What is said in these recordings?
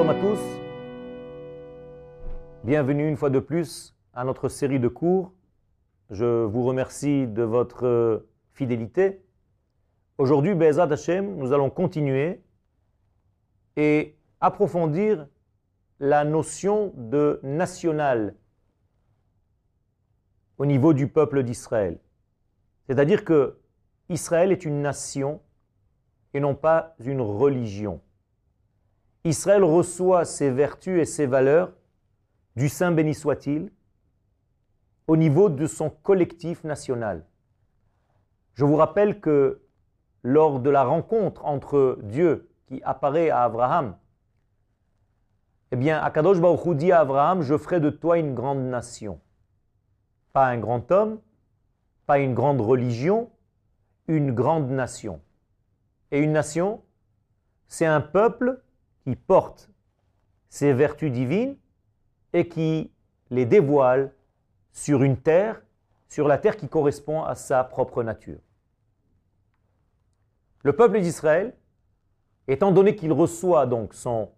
Shalom à tous. Bienvenue une fois de plus à notre série de cours. Je vous remercie de votre fidélité. Aujourd'hui, Be'ezat Hashem, nous allons continuer et approfondir la notion de national au niveau du peuple d'Israël. C'est-à-dire que Israël est une nation et non pas une religion. Israël reçoit ses vertus et ses valeurs du Saint béni soit-il au niveau de son collectif national. Je vous rappelle que lors de la rencontre entre Dieu qui apparaît à Abraham, eh bien, Akadosh Baruch dit à Abraham, je ferai de toi une grande nation. Pas un grand homme, pas une grande religion, une grande nation. Et une nation, c'est un peuple qui porte ses vertus divines et qui les dévoile sur une terre, sur la terre qui correspond à sa propre nature. Le peuple d'Israël, étant donné qu'il reçoit donc son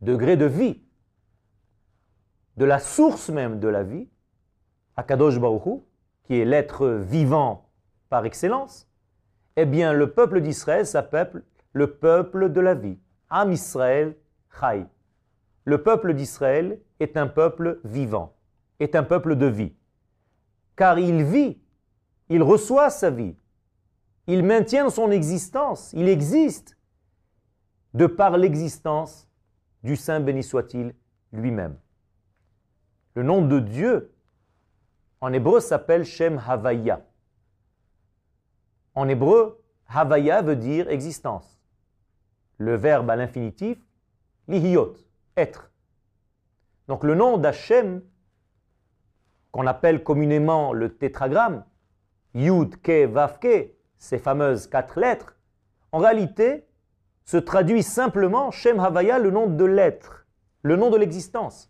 degré de vie de la source même de la vie, Akadosh Baruch qui est l'être vivant par excellence, eh bien le peuple d'Israël s'appelle le peuple de la vie. Am Israël Chai. Le peuple d'Israël est un peuple vivant, est un peuple de vie. Car il vit, il reçoit sa vie, il maintient son existence, il existe de par l'existence du Saint béni soit-il lui-même. Le nom de Dieu en hébreu s'appelle Shem Havaya. En hébreu, Havaya veut dire existence. Le verbe à l'infinitif, lihiyot, être. Donc le nom d'Hachem, qu'on appelle communément le tétragramme, Yud, Ke, Vav, Ke, ces fameuses quatre lettres, en réalité se traduit simplement Shem Havaya, le nom de l'être, le nom de l'existence.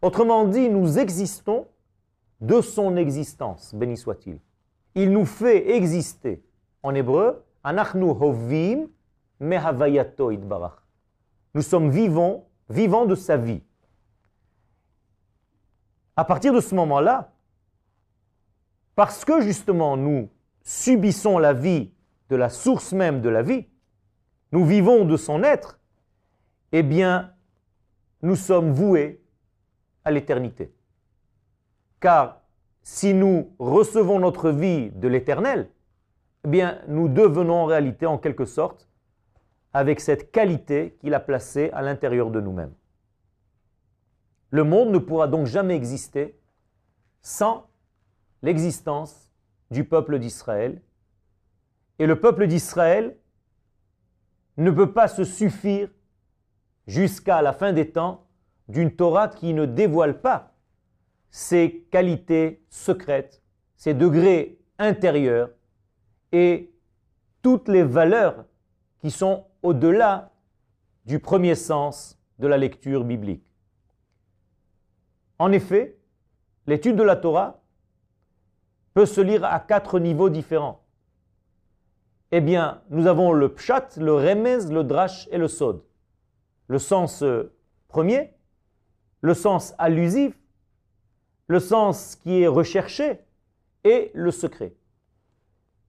Autrement dit, nous existons de son existence, béni soit-il. Il nous fait exister. En hébreu, Anachnu hovim mehavayato idbarach. Nous sommes vivants, vivants de sa vie. À partir de ce moment-là, parce que justement nous subissons la vie de la source même de la vie, nous vivons de son être, eh bien, nous sommes voués à l'éternité. Car si nous recevons notre vie de l'éternel, eh bien, nous devenons en réalité, en quelque sorte, avec cette qualité qu'il a placée à l'intérieur de nous-mêmes. Le monde ne pourra donc jamais exister sans l'existence du peuple d'Israël. Et le peuple d'Israël ne peut pas se suffire jusqu'à la fin des temps d'une Torah qui ne dévoile pas ses qualités secrètes, ses degrés intérieurs et toutes les valeurs qui sont au-delà du premier sens de la lecture biblique. En effet, l'étude de la Torah peut se lire à quatre niveaux différents. Eh bien, nous avons le pshat, le remez, le drash et le sod. Le sens euh, premier, le sens allusif, le sens qui est recherché et le secret.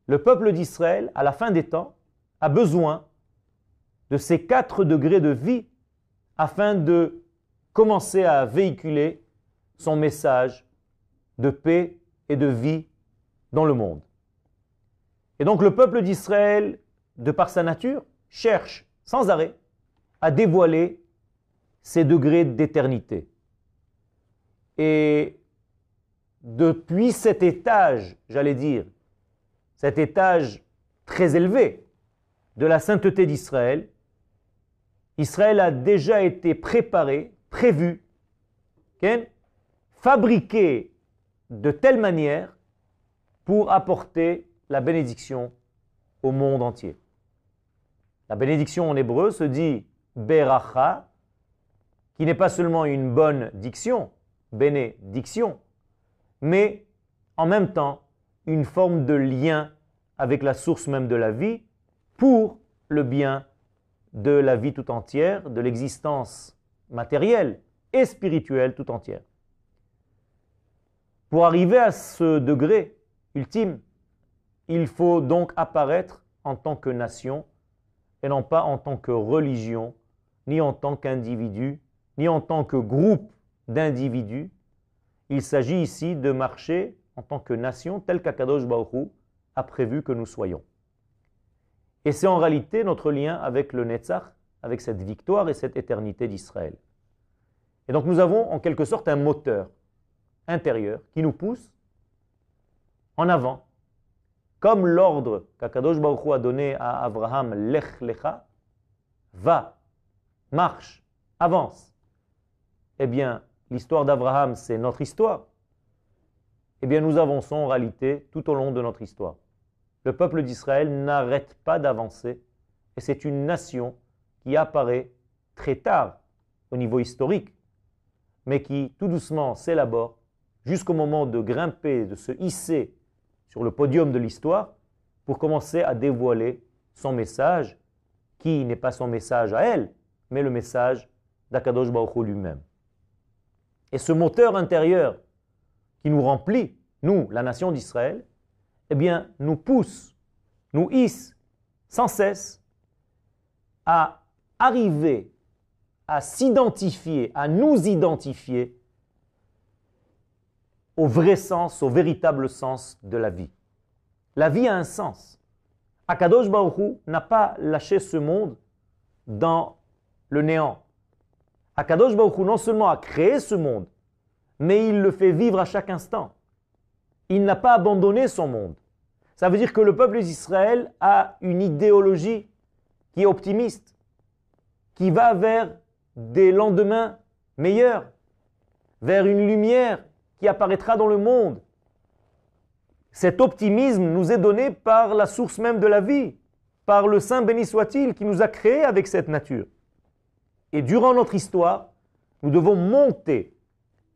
Le peuple d'Israël, à la fin des temps, a besoin de ces quatre degrés de vie afin de commencer à véhiculer son message de paix et de vie dans le monde. Et donc le peuple d'Israël, de par sa nature, cherche sans arrêt à dévoiler ces degrés d'éternité. Et depuis cet étage, j'allais dire, cet étage très élevé de la sainteté d'Israël, Israël a déjà été préparé, prévu, fabriqué de telle manière pour apporter la bénédiction au monde entier. La bénédiction en hébreu se dit beracha, qui n'est pas seulement une bonne diction, bénédiction, mais en même temps une forme de lien avec la source même de la vie pour le bien de la vie tout entière, de l'existence matérielle et spirituelle tout entière. Pour arriver à ce degré ultime, il faut donc apparaître en tant que nation et non pas en tant que religion, ni en tant qu'individu, ni en tant que groupe d'individus. Il s'agit ici de marcher en tant que nation tel qu'Akadosh Baruch a prévu que nous soyons. Et c'est en réalité notre lien avec le Netzach, avec cette victoire et cette éternité d'Israël. Et donc nous avons en quelque sorte un moteur intérieur qui nous pousse en avant, comme l'ordre qu'Akadosh Baruch a donné à Abraham, Lech Lecha, va, marche, avance. Eh bien, l'histoire d'Abraham, c'est notre histoire. Eh bien, nous avançons en réalité tout au long de notre histoire. Le peuple d'Israël n'arrête pas d'avancer et c'est une nation qui apparaît très tard au niveau historique, mais qui tout doucement s'élabore jusqu'au moment de grimper, de se hisser sur le podium de l'histoire pour commencer à dévoiler son message, qui n'est pas son message à elle, mais le message d'Akadosh Baruch lui-même. Et ce moteur intérieur qui nous remplit, nous, la nation d'Israël, eh bien, nous pousse, nous hisse sans cesse à arriver à s'identifier, à nous identifier au vrai sens, au véritable sens de la vie. La vie a un sens. Akadosh Baruch n'a pas lâché ce monde dans le néant. Akadosh Baruch non seulement a créé ce monde, mais il le fait vivre à chaque instant. Il n'a pas abandonné son monde. Ça veut dire que le peuple d'Israël a une idéologie qui est optimiste, qui va vers des lendemains meilleurs, vers une lumière qui apparaîtra dans le monde. Cet optimisme nous est donné par la source même de la vie, par le Saint béni soit-il qui nous a créés avec cette nature. Et durant notre histoire, nous devons monter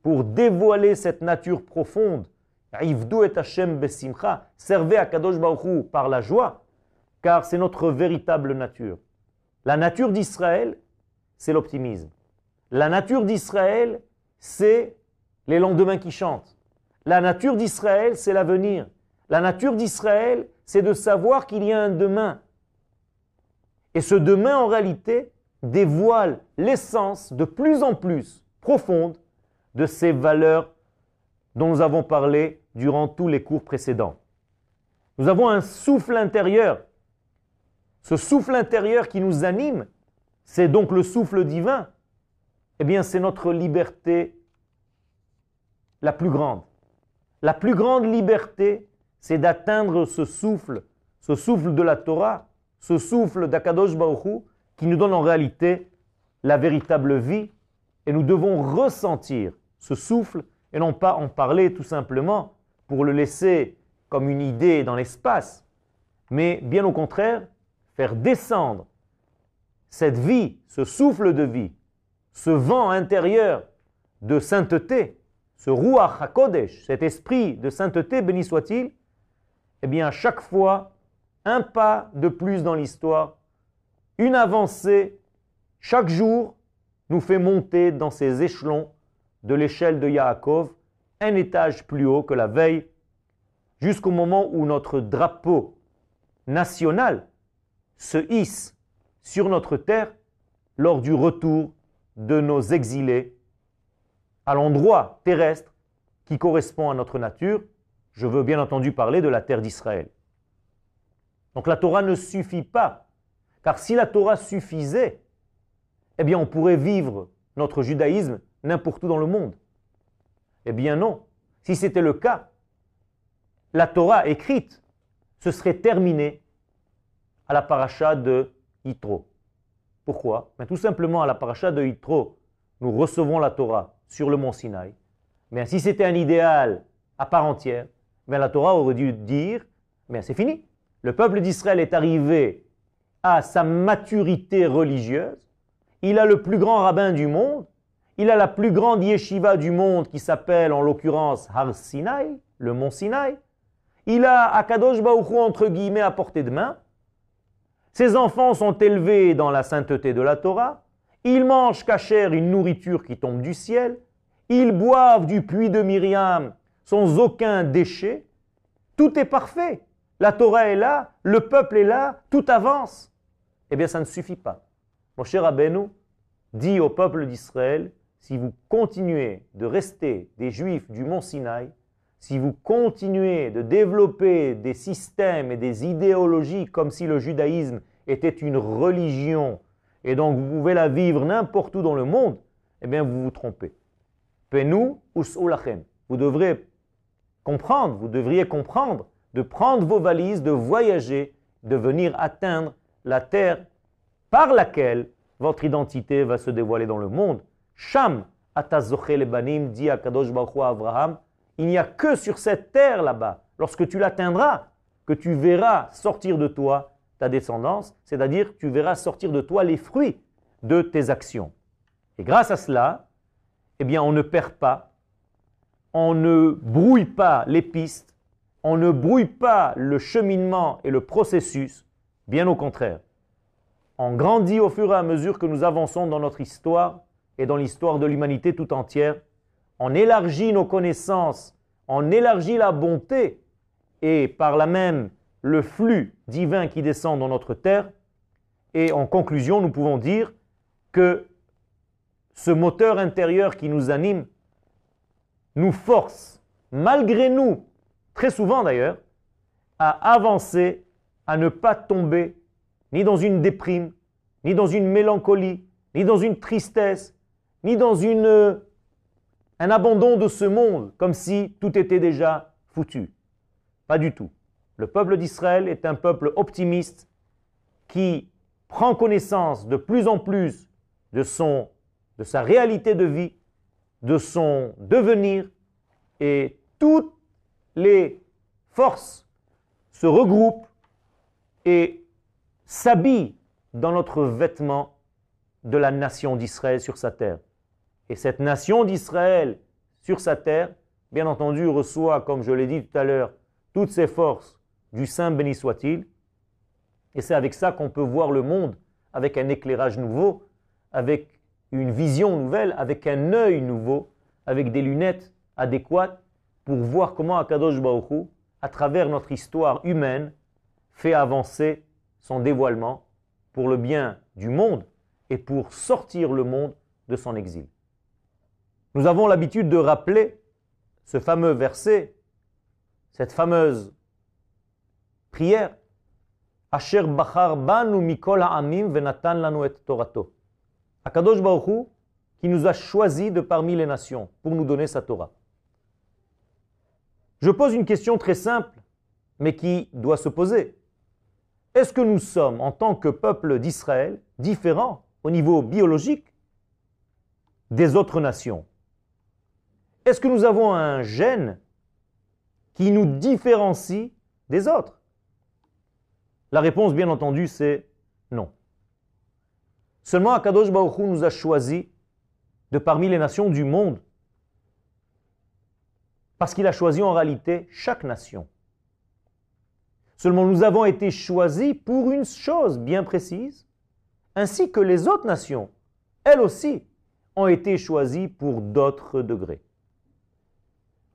pour dévoiler cette nature profonde. Ivdu et Hashem besimcha, servez à Kadosh Baruch par la joie, car c'est notre véritable nature. La nature d'Israël, c'est l'optimisme. La nature d'Israël, c'est les lendemains qui chantent. La nature d'Israël, c'est l'avenir. La nature d'Israël, c'est de savoir qu'il y a un demain. Et ce demain, en réalité, dévoile l'essence de plus en plus profonde de ces valeurs dont nous avons parlé durant tous les cours précédents. Nous avons un souffle intérieur. Ce souffle intérieur qui nous anime, c'est donc le souffle divin. Eh bien, c'est notre liberté la plus grande. La plus grande liberté, c'est d'atteindre ce souffle, ce souffle de la Torah, ce souffle d'Akadosh Baruch qui nous donne en réalité la véritable vie. Et nous devons ressentir ce souffle et non pas en parler tout simplement pour le laisser comme une idée dans l'espace, mais bien au contraire, faire descendre cette vie, ce souffle de vie, ce vent intérieur de sainteté ce Ruach HaKodesh, cet esprit de sainteté, béni soit-il, eh bien, à chaque fois, un pas de plus dans l'histoire, une avancée, chaque jour, nous fait monter dans ces échelons de l'échelle de Yaakov, un étage plus haut que la veille, jusqu'au moment où notre drapeau national se hisse sur notre terre lors du retour de nos exilés à l'endroit terrestre qui correspond à notre nature, je veux bien entendu parler de la terre d'Israël. Donc la Torah ne suffit pas, car si la Torah suffisait, eh bien on pourrait vivre notre judaïsme n'importe où dans le monde. Eh bien non, si c'était le cas, la Torah écrite se serait terminée à la paracha de Yitro. Pourquoi? Ben, Tout simplement à la paracha de Yitro, nous recevons la Torah sur le mont Sinaï. Mais si c'était un idéal à part entière, mais la Torah aurait dû dire, mais c'est fini. Le peuple d'Israël est arrivé à sa maturité religieuse. Il a le plus grand rabbin du monde. Il a la plus grande yeshiva du monde qui s'appelle en l'occurrence Har Sinai, le mont Sinaï. Il a Akadosh Baruch entre guillemets à portée de main. Ses enfants sont élevés dans la sainteté de la Torah. Ils mangent cachère une nourriture qui tombe du ciel. Ils boivent du puits de Myriam sans aucun déchet. Tout est parfait. La Torah est là, le peuple est là, tout avance. Eh bien, ça ne suffit pas. Mon cher Abenu dit au peuple d'Israël, si vous continuez de rester des juifs du mont Sinaï, si vous continuez de développer des systèmes et des idéologies comme si le judaïsme était une religion et donc vous pouvez la vivre n'importe où dans le monde, eh bien vous vous trompez. Penou ou Vous devrez comprendre, vous devriez comprendre de prendre vos valises, de voyager, de venir atteindre la terre par laquelle votre identité va se dévoiler dans le monde. Sham, banim, dit Akadosh Baruch Abraham, il n'y a que sur cette terre là-bas, lorsque tu l'atteindras, que tu verras sortir de toi ta descendance, c'est-à-dire tu verras sortir de toi les fruits de tes actions. Et grâce à cela, eh bien, on ne perd pas, on ne brouille pas les pistes, on ne brouille pas le cheminement et le processus, bien au contraire. On grandit au fur et à mesure que nous avançons dans notre histoire et dans l'histoire de l'humanité tout entière. On élargit nos connaissances, on élargit la bonté et par là même le flux divin qui descend dans notre terre. Et en conclusion, nous pouvons dire que ce moteur intérieur qui nous anime nous force, malgré nous, très souvent d'ailleurs, à avancer, à ne pas tomber ni dans une déprime, ni dans une mélancolie, ni dans une tristesse, ni dans un abandon de ce monde, comme si tout était déjà foutu. Pas du tout. Le peuple d'Israël est un peuple optimiste qui prend connaissance de plus en plus de, son, de sa réalité de vie, de son devenir, et toutes les forces se regroupent et s'habille dans notre vêtement de la nation d'Israël sur sa terre. Et cette nation d'Israël sur sa terre, bien entendu, reçoit, comme je l'ai dit tout à l'heure, toutes ses forces du Saint béni soit-il. Et c'est avec ça qu'on peut voir le monde avec un éclairage nouveau, avec une vision nouvelle, avec un œil nouveau, avec des lunettes adéquates pour voir comment Akadosh Baruch à travers notre histoire humaine, fait avancer son dévoilement pour le bien du monde et pour sortir le monde de son exil. Nous avons l'habitude de rappeler ce fameux verset, cette fameuse prière, Asher bachar banu mikol ha'amim venatan lanu et torato. Akadosh Baruch qui nous a choisis de parmi les nations pour nous donner sa Torah. Je pose une question très simple, mais qui doit se poser. Est-ce que nous sommes, en tant que peuple d'Israël, différents au niveau biologique des autres nations? Est-ce que nous avons un gène qui nous différencie des autres? La réponse, bien entendu, c'est non. Seulement Akadosh Baruch Hu nous a choisis de parmi les nations du monde parce qu'il a choisi en réalité chaque nation. Seulement nous avons été choisis pour une chose bien précise, ainsi que les autres nations, elles aussi, ont été choisies pour d'autres degrés.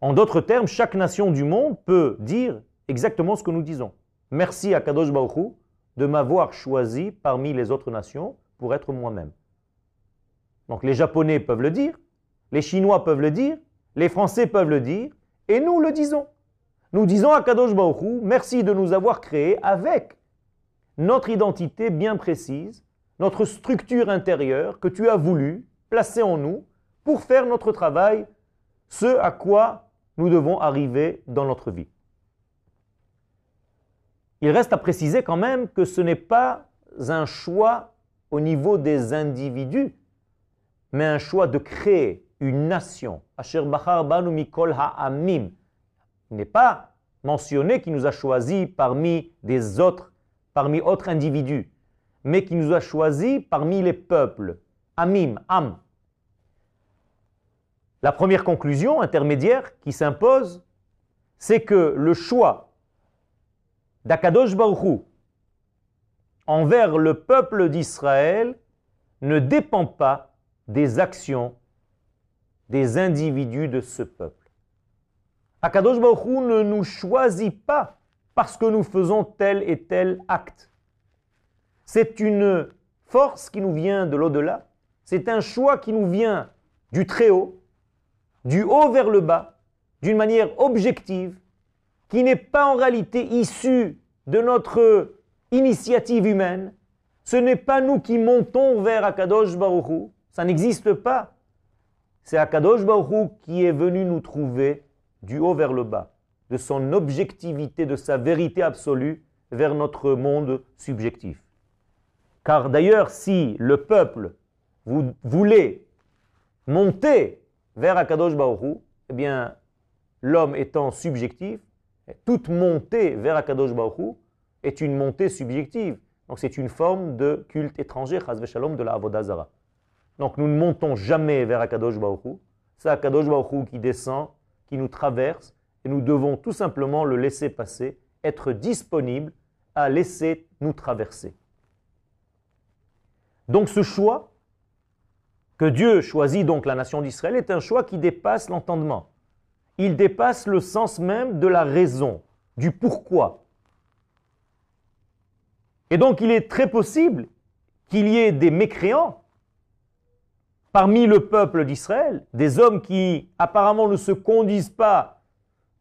En d'autres termes, chaque nation du monde peut dire exactement ce que nous disons. Merci à Kadosh Baruch de m'avoir choisi parmi les autres nations pour être moi-même. Donc les Japonais peuvent le dire, les Chinois peuvent le dire, les Français peuvent le dire, et nous le disons. Nous disons à Kadosh Baruch merci de nous avoir créés avec notre identité bien précise, notre structure intérieure que tu as voulu placer en nous pour faire notre travail, ce à quoi nous devons arriver dans notre vie. Il reste à préciser quand même que ce n'est pas un choix au niveau des individus, mais un choix de créer une nation. Asher Mikol Ha'amim n'est pas mentionné qui nous a choisis parmi des autres, parmi autres individus, mais qui nous a choisis parmi les peuples. Amim, Am. La première conclusion intermédiaire qui s'impose, c'est que le choix d'Akadosh Baruchou envers le peuple d'Israël ne dépend pas des actions des individus de ce peuple. Akadosh Baruch ne nous choisit pas parce que nous faisons tel et tel acte. C'est une force qui nous vient de l'au-delà. C'est un choix qui nous vient du très haut, du haut vers le bas, d'une manière objective, qui n'est pas en réalité issue de notre initiative humaine. Ce n'est pas nous qui montons vers Akadosh Baruch ça n'existe pas. C'est Akadosh Baruch qui est venu nous trouver du haut vers le bas, de son objectivité, de sa vérité absolue vers notre monde subjectif. Car d'ailleurs, si le peuple voulait monter vers Akadosh Baruch eh bien, l'homme étant subjectif, toute montée vers Akadosh Baruch est une montée subjective. Donc c'est une forme de culte étranger, Shalom, de la Avodazara. Donc nous ne montons jamais vers Akadosh Baruch C'est Akadosh Baruch qui descend, qui nous traverse, et nous devons tout simplement le laisser passer, être disponible à laisser nous traverser. Donc ce choix, que Dieu choisit donc la nation d'Israël, est un choix qui dépasse l'entendement. Il dépasse le sens même de la raison, du pourquoi. Et donc il est très possible qu'il y ait des mécréants parmi le peuple d'Israël, des hommes qui apparemment ne se conduisent pas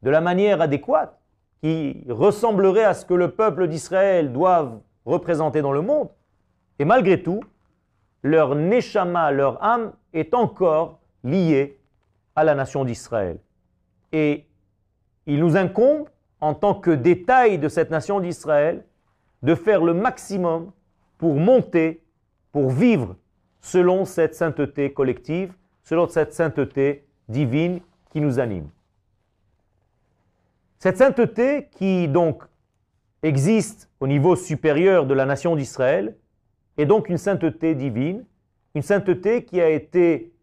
de la manière adéquate, qui ressembleraient à ce que le peuple d'Israël doit représenter dans le monde, et malgré tout, leur neshama, leur âme, est encore liée à la nation d'Israël. Et il nous incombe, en tant que détail de cette nation d'Israël, de faire le maximum pour monter, pour vivre selon cette sainteté collective, selon cette sainteté divine qui nous anime. Cette sainteté qui donc existe au niveau supérieur de la nation d'Israël est donc une sainteté divine, une sainteté qui a été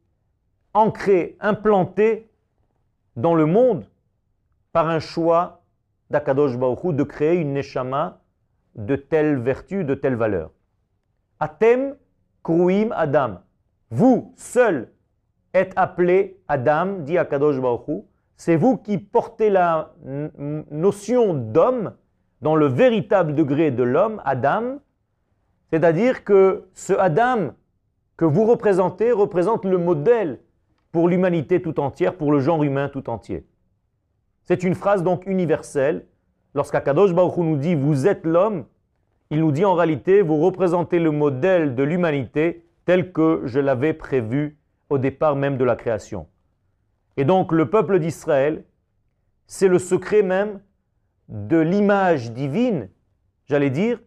ancrée, implantée dans le monde par un choix d'Akadosh Baruch de créer une neshama de telle vertu, de telle valeur. Atem kruim Adam. Vous seul êtes appelé Adam, dit Akadosh Baruch C'est vous qui portez la notion d'homme dans le véritable degré de l'homme, Adam. C'est-à-dire que ce Adam que vous représentez représente le modèle pour l'humanité tout entière, pour le genre humain tout entier. C'est une phrase donc universelle. Lorsqu'Akadosh Baruch nous dit vous êtes l'homme, il nous dit en réalité vous représentez le modèle de l'humanité tel que je l'avais prévu au départ même de la création. Et donc le peuple d'Israël, c'est le secret même de l'image divine, j'allais dire,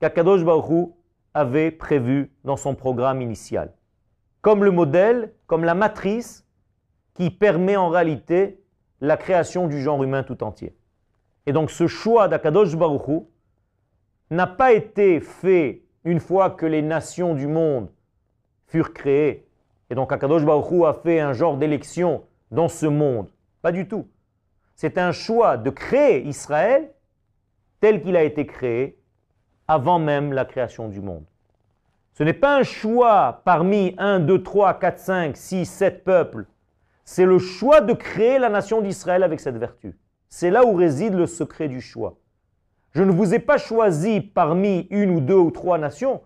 qu'Akadosh Baruch avait prévu dans son programme initial comme le modèle, comme la matrice qui permet en réalité la création du genre humain tout entier. Et donc ce choix d'Akadosh Baruchou n'a pas été fait une fois que les nations du monde furent créées. Et donc Akadosh Baruchou a fait un genre d'élection dans ce monde. Pas du tout. C'est un choix de créer Israël tel qu'il a été créé avant même la création du monde. Ce n'est pas un choix parmi 1, 2, 3, 4, 5, 6, 7 peuples. C'est le choix de créer la nation d'Israël avec cette vertu. C'est là où réside le secret du choix. Je ne vous ai pas choisi parmi une ou deux ou trois nations.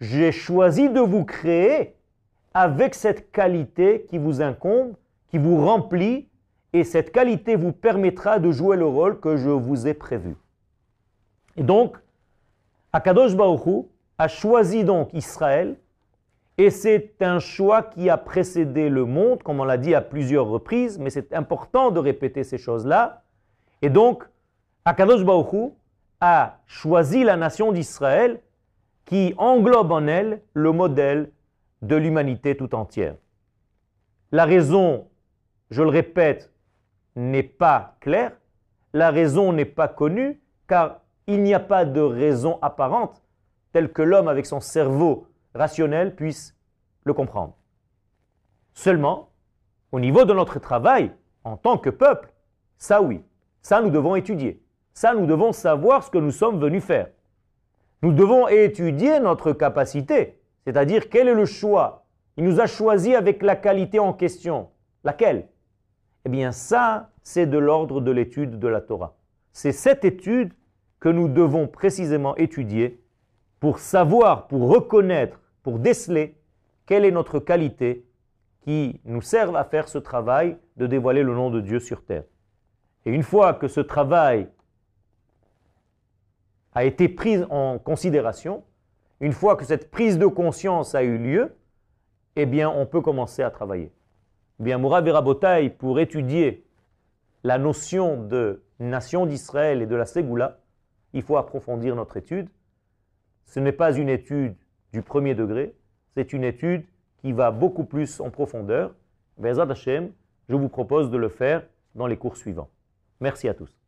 J'ai choisi de vous créer avec cette qualité qui vous incombe, qui vous remplit, et cette qualité vous permettra de jouer le rôle que je vous ai prévu. Et donc, Akadosh Baruch a choisi donc Israël, et c'est un choix qui a précédé le monde, comme on l'a dit à plusieurs reprises, mais c'est important de répéter ces choses-là. Et donc, Akadosh Baruch a choisi la nation d'Israël qui englobe en elle le modèle de l'humanité tout entière. La raison, je le répète, n'est pas claire, la raison n'est pas connue, car il n'y a pas de raison apparente tel que l'homme avec son cerveau rationnel puisse le comprendre. Seulement, au niveau de notre travail, en tant que peuple, ça oui, ça nous devons étudier, ça nous devons savoir ce que nous sommes venus faire. Nous devons étudier notre capacité, c'est-à-dire quel est le choix. Il nous a choisi avec la qualité en question. Laquelle? Eh bien ça, c'est de l'ordre de l'étude de la Torah. C'est cette étude que nous devons précisément étudier pour savoir, pour reconnaître, pour déceler quelle est notre qualité qui nous serve à faire ce travail de dévoiler le nom de Dieu sur terre. Et une fois que ce travail a été pris en considération, une fois que cette prise de conscience a eu lieu, eh bien, on peut commencer à travailler. Eh bien, pour étudier la notion de nation d'Israël et de la Ségoula, il faut approfondir notre étude. Ce n'est pas une étude du premier degré, c'est une étude qui va beaucoup plus en profondeur. Hashem, je vous propose de le faire dans les cours suivants. Merci à tous.